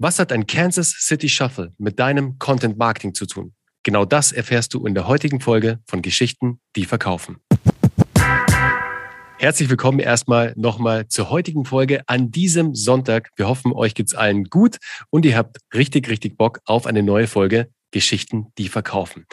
Was hat ein Kansas City Shuffle mit deinem Content Marketing zu tun? Genau das erfährst du in der heutigen Folge von Geschichten, die verkaufen. Herzlich willkommen erstmal nochmal zur heutigen Folge an diesem Sonntag. Wir hoffen, euch geht's allen gut und ihr habt richtig, richtig Bock auf eine neue Folge Geschichten, die verkaufen.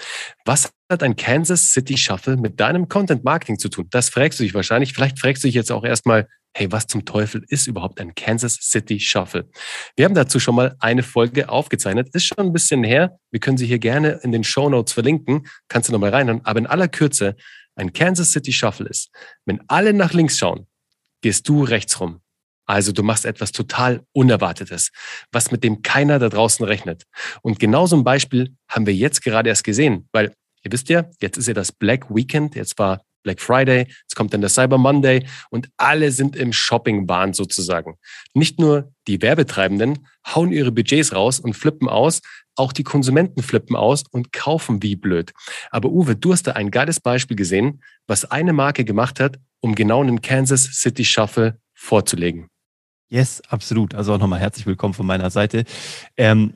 Was hat ein Kansas City Shuffle mit deinem Content Marketing zu tun? Das fragst du dich wahrscheinlich. Vielleicht fragst du dich jetzt auch erstmal, hey, was zum Teufel ist überhaupt ein Kansas City Shuffle? Wir haben dazu schon mal eine Folge aufgezeichnet. Ist schon ein bisschen her. Wir können sie hier gerne in den Show Notes verlinken. Kannst du nochmal reinhören. Aber in aller Kürze, ein Kansas City Shuffle ist, wenn alle nach links schauen, gehst du rechts rum. Also du machst etwas total Unerwartetes, was mit dem keiner da draußen rechnet. Und genau so ein Beispiel haben wir jetzt gerade erst gesehen, weil ihr wisst ja, jetzt ist ja das Black Weekend, jetzt war Black Friday, jetzt kommt dann der Cyber Monday und alle sind im Shopping-Wahn sozusagen. Nicht nur die Werbetreibenden hauen ihre Budgets raus und flippen aus, auch die Konsumenten flippen aus und kaufen wie blöd. Aber Uwe, du hast da ein geiles Beispiel gesehen, was eine Marke gemacht hat, um genau einen Kansas City Shuffle vorzulegen. Yes, absolut. Also auch nochmal herzlich willkommen von meiner Seite. Ähm,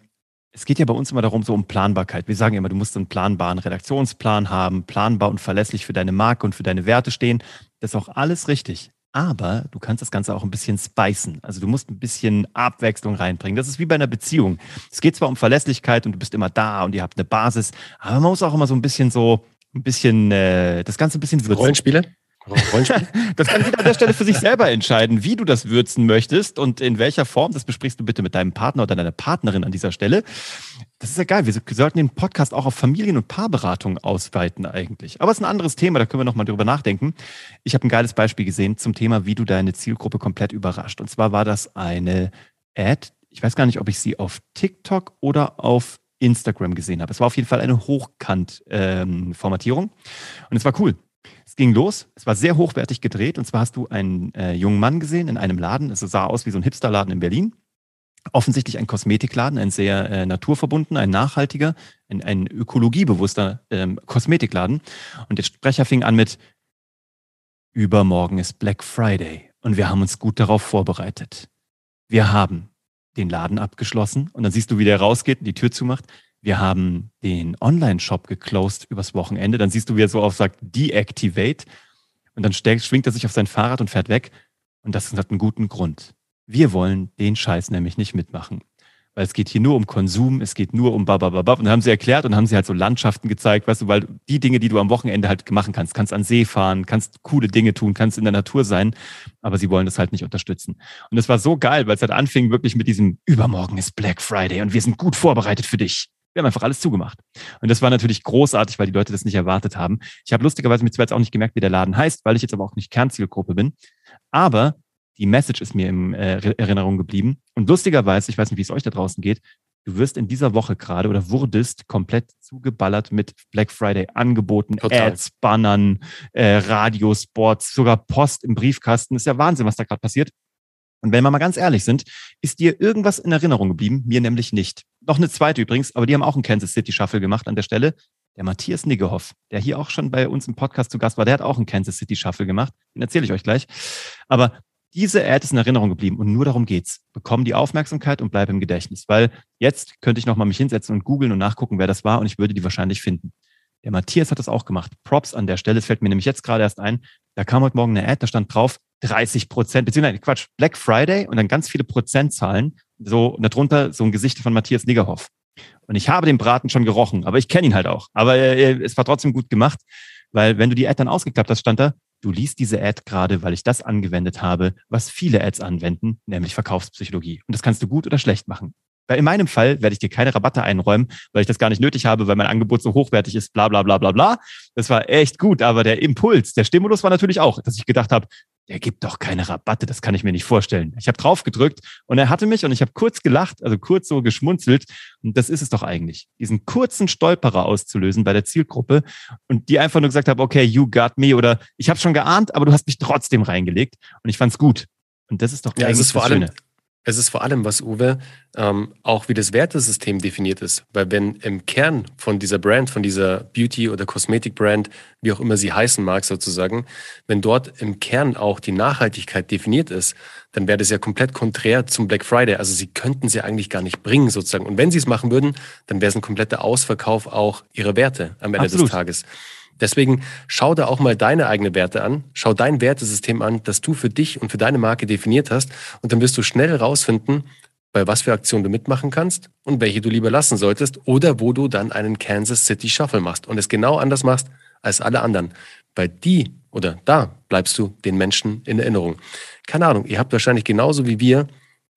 es geht ja bei uns immer darum, so um Planbarkeit. Wir sagen immer, du musst einen planbaren Redaktionsplan haben, planbar und verlässlich für deine Marke und für deine Werte stehen. Das ist auch alles richtig. Aber du kannst das Ganze auch ein bisschen spicen. Also du musst ein bisschen Abwechslung reinbringen. Das ist wie bei einer Beziehung. Es geht zwar um Verlässlichkeit und du bist immer da und ihr habt eine Basis, aber man muss auch immer so ein bisschen so, ein bisschen, äh, das Ganze ein bisschen würzen. Rollenspiele? das kann jeder an der Stelle für sich selber entscheiden, wie du das würzen möchtest und in welcher Form. Das besprichst du bitte mit deinem Partner oder deiner Partnerin an dieser Stelle. Das ist ja geil. Wir sollten den Podcast auch auf Familien- und Paarberatung ausweiten eigentlich. Aber es ist ein anderes Thema, da können wir nochmal drüber nachdenken. Ich habe ein geiles Beispiel gesehen zum Thema, wie du deine Zielgruppe komplett überrascht. Und zwar war das eine Ad. Ich weiß gar nicht, ob ich sie auf TikTok oder auf Instagram gesehen habe. Es war auf jeden Fall eine Hochkant-Formatierung. Ähm, und es war cool. Ging los, es war sehr hochwertig gedreht und zwar hast du einen äh, jungen Mann gesehen in einem Laden, es sah aus wie so ein Hipsterladen in Berlin. Offensichtlich ein Kosmetikladen, ein sehr äh, naturverbundener, ein nachhaltiger, ein, ein ökologiebewusster ähm, Kosmetikladen. Und der Sprecher fing an mit, übermorgen ist Black Friday und wir haben uns gut darauf vorbereitet. Wir haben den Laden abgeschlossen und dann siehst du, wie der rausgeht und die Tür zumacht wir haben den Online-Shop geclosed übers Wochenende. Dann siehst du, wie er so auf sagt, deactivate. Und dann schwingt er sich auf sein Fahrrad und fährt weg. Und das hat einen guten Grund. Wir wollen den Scheiß nämlich nicht mitmachen. Weil es geht hier nur um Konsum, es geht nur um babababab. Und dann haben sie erklärt und haben sie halt so Landschaften gezeigt, weißt du, weil die Dinge, die du am Wochenende halt machen kannst, kannst an See fahren, kannst coole Dinge tun, kannst in der Natur sein, aber sie wollen das halt nicht unterstützen. Und es war so geil, weil es halt anfing wirklich mit diesem Übermorgen ist Black Friday und wir sind gut vorbereitet für dich. Wir haben einfach alles zugemacht. Und das war natürlich großartig, weil die Leute das nicht erwartet haben. Ich habe lustigerweise mir zwar jetzt auch nicht gemerkt, wie der Laden heißt, weil ich jetzt aber auch nicht Kernzielgruppe bin. Aber die Message ist mir in äh, Erinnerung geblieben. Und lustigerweise, ich weiß nicht, wie es euch da draußen geht, du wirst in dieser Woche gerade oder wurdest komplett zugeballert mit Black Friday Angeboten, Total. Ads, Bannern, äh, Radiospots, sogar Post im Briefkasten. Ist ja Wahnsinn, was da gerade passiert. Und wenn wir mal ganz ehrlich sind, ist dir irgendwas in Erinnerung geblieben? Mir nämlich nicht. Noch eine zweite übrigens, aber die haben auch einen Kansas City Shuffle gemacht an der Stelle. Der Matthias Niggehoff, der hier auch schon bei uns im Podcast zu Gast war, der hat auch einen Kansas City Shuffle gemacht. Den erzähle ich euch gleich. Aber diese Ad ist in Erinnerung geblieben und nur darum geht's. Bekomm die Aufmerksamkeit und bleib im Gedächtnis, weil jetzt könnte ich nochmal mich hinsetzen und googeln und nachgucken, wer das war und ich würde die wahrscheinlich finden. Der Matthias hat das auch gemacht. Props an der Stelle. Es fällt mir nämlich jetzt gerade erst ein. Da kam heute Morgen eine Ad, da stand drauf 30 Prozent, beziehungsweise Quatsch, Black Friday und dann ganz viele Prozentzahlen. So, darunter so ein Gesicht von Matthias Niggerhoff. Und ich habe den Braten schon gerochen, aber ich kenne ihn halt auch. Aber äh, es war trotzdem gut gemacht, weil wenn du die Ad dann ausgeklappt hast, stand da, du liest diese Ad gerade, weil ich das angewendet habe, was viele Ads anwenden, nämlich Verkaufspsychologie. Und das kannst du gut oder schlecht machen. Weil in meinem Fall werde ich dir keine Rabatte einräumen, weil ich das gar nicht nötig habe, weil mein Angebot so hochwertig ist, bla bla bla bla bla. Das war echt gut, aber der Impuls, der Stimulus war natürlich auch, dass ich gedacht habe, der gibt doch keine Rabatte, das kann ich mir nicht vorstellen. Ich habe drauf gedrückt und er hatte mich und ich habe kurz gelacht, also kurz so geschmunzelt. Und das ist es doch eigentlich, diesen kurzen Stolperer auszulösen bei der Zielgruppe und die einfach nur gesagt haben, okay, you got me oder ich habe schon geahnt, aber du hast mich trotzdem reingelegt und ich fand's gut. Und das ist doch ja, eigentlich ist vor allem, Schöne Es ist vor allem was, Uwe, ähm, auch wie das Wertesystem definiert ist. Weil wenn im Kern von dieser Brand, von dieser Beauty- oder Kosmetik-Brand, wie auch immer sie heißen mag sozusagen, wenn dort im Kern auch die Nachhaltigkeit definiert ist, dann wäre das ja komplett konträr zum Black Friday. Also sie könnten sie eigentlich gar nicht bringen sozusagen. Und wenn sie es machen würden, dann wäre es ein kompletter Ausverkauf auch ihrer Werte am Ende Absolut. des Tages. Deswegen schau da auch mal deine eigenen Werte an, schau dein Wertesystem an, das du für dich und für deine Marke definiert hast und dann wirst du schnell rausfinden, bei was für Aktionen du mitmachen kannst und welche du lieber lassen solltest oder wo du dann einen Kansas City Shuffle machst und es genau anders machst als alle anderen. Bei die oder da bleibst du den Menschen in Erinnerung. Keine Ahnung, ihr habt wahrscheinlich genauso wie wir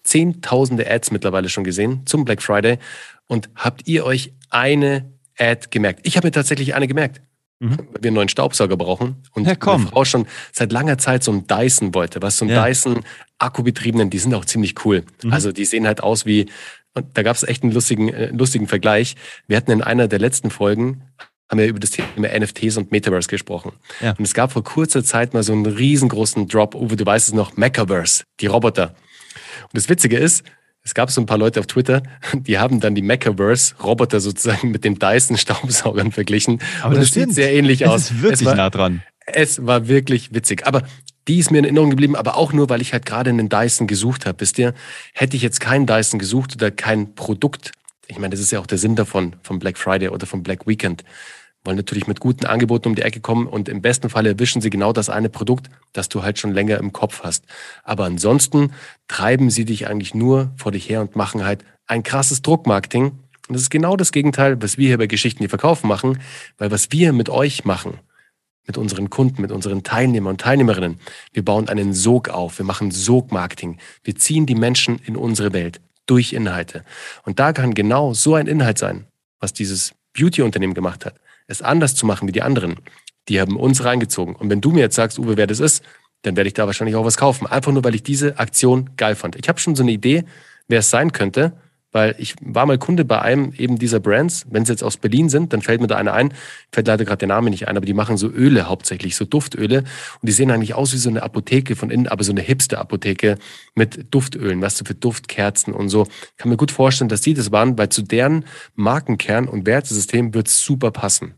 zehntausende Ads mittlerweile schon gesehen zum Black Friday und habt ihr euch eine Ad gemerkt? Ich habe mir tatsächlich eine gemerkt mhm. weil wir einen neuen Staubsauger brauchen. Und ja, meine Frau schon seit langer Zeit so einen Dyson wollte. Was so ein ja. Dyson Akkubetriebenen, die sind auch ziemlich cool. Mhm. Also die sehen halt aus wie, und da gab es echt einen lustigen, äh, lustigen Vergleich. Wir hatten in einer der letzten Folgen haben wir über das Thema NFTs und Metaverse gesprochen. Ja. Und es gab vor kurzer Zeit mal so einen riesengroßen Drop, Uwe, du weißt es noch, Mechaverse, die Roboter. Und das Witzige ist, es gab so ein paar Leute auf Twitter, die haben dann die Mechaverse-Roboter sozusagen mit den Dyson-Staubsaugern verglichen. Aber das, das sieht sehr ähnlich aus. Das ist wirklich war, nah dran. Es war wirklich witzig. Aber die ist mir in Erinnerung geblieben, aber auch nur, weil ich halt gerade einen Dyson gesucht habe. Wisst ihr, hätte ich jetzt keinen Dyson gesucht oder kein Produkt, ich meine, das ist ja auch der Sinn davon, vom Black Friday oder vom Black Weekend, wollen natürlich mit guten Angeboten um die Ecke kommen und im besten Fall erwischen sie genau das eine Produkt, das du halt schon länger im Kopf hast. Aber ansonsten treiben sie dich eigentlich nur vor dich her und machen halt ein krasses Druckmarketing. Und das ist genau das Gegenteil, was wir hier bei Geschichten, die verkaufen machen, weil was wir mit euch machen, mit unseren Kunden, mit unseren Teilnehmern und Teilnehmerinnen, wir bauen einen Sog auf, wir machen Sogmarketing, wir ziehen die Menschen in unsere Welt durch Inhalte. Und da kann genau so ein Inhalt sein, was dieses Beauty-Unternehmen gemacht hat es anders zu machen wie die anderen. Die haben uns reingezogen. Und wenn du mir jetzt sagst, Uwe, wer das ist, dann werde ich da wahrscheinlich auch was kaufen. Einfach nur, weil ich diese Aktion geil fand. Ich habe schon so eine Idee, wer es sein könnte weil ich war mal Kunde bei einem eben dieser Brands. Wenn sie jetzt aus Berlin sind, dann fällt mir da einer ein, fällt leider gerade der Name nicht ein, aber die machen so Öle hauptsächlich, so Duftöle. Und die sehen eigentlich aus wie so eine Apotheke von innen, aber so eine Hipster-Apotheke mit Duftölen, was weißt du, für Duftkerzen und so. Ich kann mir gut vorstellen, dass die das waren, weil zu deren Markenkern und Wertesystem wird es super passen.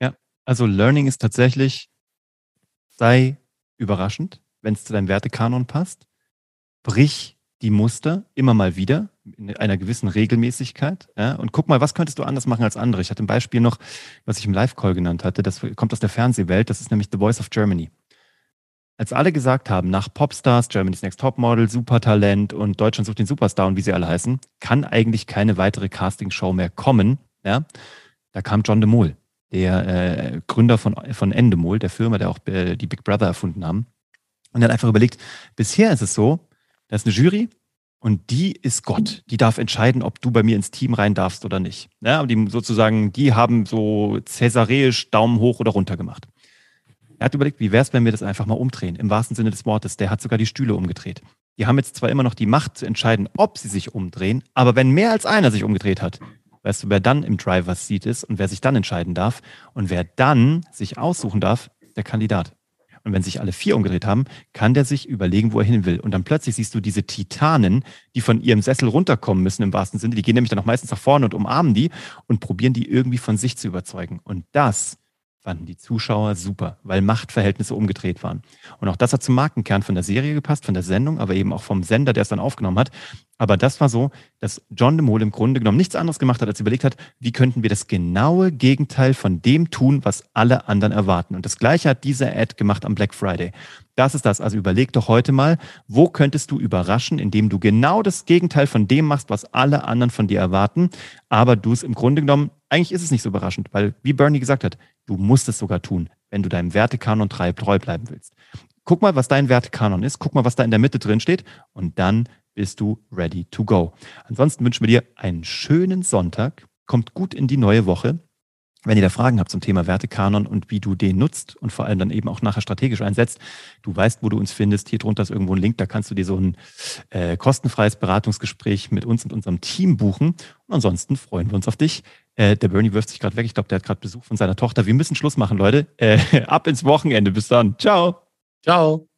Ja, also Learning ist tatsächlich, sei überraschend, wenn es zu deinem Wertekanon passt. Brich die Muster immer mal wieder in einer gewissen Regelmäßigkeit. Ja? Und guck mal, was könntest du anders machen als andere? Ich hatte ein Beispiel noch, was ich im Live-Call genannt hatte. Das kommt aus der Fernsehwelt. Das ist nämlich The Voice of Germany. Als alle gesagt haben, nach Popstars, Germany's Next Topmodel, Supertalent und Deutschland sucht den Superstar und wie sie alle heißen, kann eigentlich keine weitere Castingshow mehr kommen. Ja? Da kam John de Mol, der äh, Gründer von, von Endemol, der Firma, der auch äh, die Big Brother erfunden haben. Und er hat einfach überlegt, bisher ist es so, da ist eine Jury und die ist Gott. Die darf entscheiden, ob du bei mir ins Team rein darfst oder nicht. Ja, die sozusagen, die haben so cäsareisch Daumen hoch oder runter gemacht. Er hat überlegt, wie wäre es, wenn wir das einfach mal umdrehen, im wahrsten Sinne des Wortes. Der hat sogar die Stühle umgedreht. Die haben jetzt zwar immer noch die Macht zu entscheiden, ob sie sich umdrehen, aber wenn mehr als einer sich umgedreht hat, weißt du, wer dann im Driver's Seat ist und wer sich dann entscheiden darf und wer dann sich aussuchen darf, der Kandidat. Und wenn sich alle vier umgedreht haben, kann der sich überlegen, wo er hin will. Und dann plötzlich siehst du diese Titanen, die von ihrem Sessel runterkommen müssen im wahrsten Sinne. Die gehen nämlich dann auch meistens nach vorne und umarmen die und probieren die irgendwie von sich zu überzeugen. Und das fanden die Zuschauer super, weil Machtverhältnisse umgedreht waren. Und auch das hat zum Markenkern von der Serie gepasst, von der Sendung, aber eben auch vom Sender, der es dann aufgenommen hat. Aber das war so, dass John de Mol im Grunde genommen nichts anderes gemacht hat, als überlegt hat, wie könnten wir das genaue Gegenteil von dem tun, was alle anderen erwarten. Und das Gleiche hat dieser Ad gemacht am Black Friday. Das ist das. Also überleg doch heute mal, wo könntest du überraschen, indem du genau das Gegenteil von dem machst, was alle anderen von dir erwarten, aber du es im Grunde genommen, eigentlich ist es nicht so überraschend, weil, wie Bernie gesagt hat, du musst es sogar tun, wenn du deinem Wertekanon treu bleiben willst. Guck mal, was dein Wertekanon ist, guck mal, was da in der Mitte drin steht und dann bist du ready to go. Ansonsten wünschen wir dir einen schönen Sonntag. Kommt gut in die neue Woche. Wenn ihr da Fragen habt zum Thema Wertekanon und wie du den nutzt und vor allem dann eben auch nachher strategisch einsetzt, du weißt, wo du uns findest. Hier drunter ist irgendwo ein Link, da kannst du dir so ein äh, kostenfreies Beratungsgespräch mit uns und unserem Team buchen. Und ansonsten freuen wir uns auf dich. Äh, der Bernie wirft sich gerade weg. Ich glaube, der hat gerade Besuch von seiner Tochter. Wir müssen Schluss machen, Leute. Äh, ab ins Wochenende. Bis dann. Ciao. Ciao.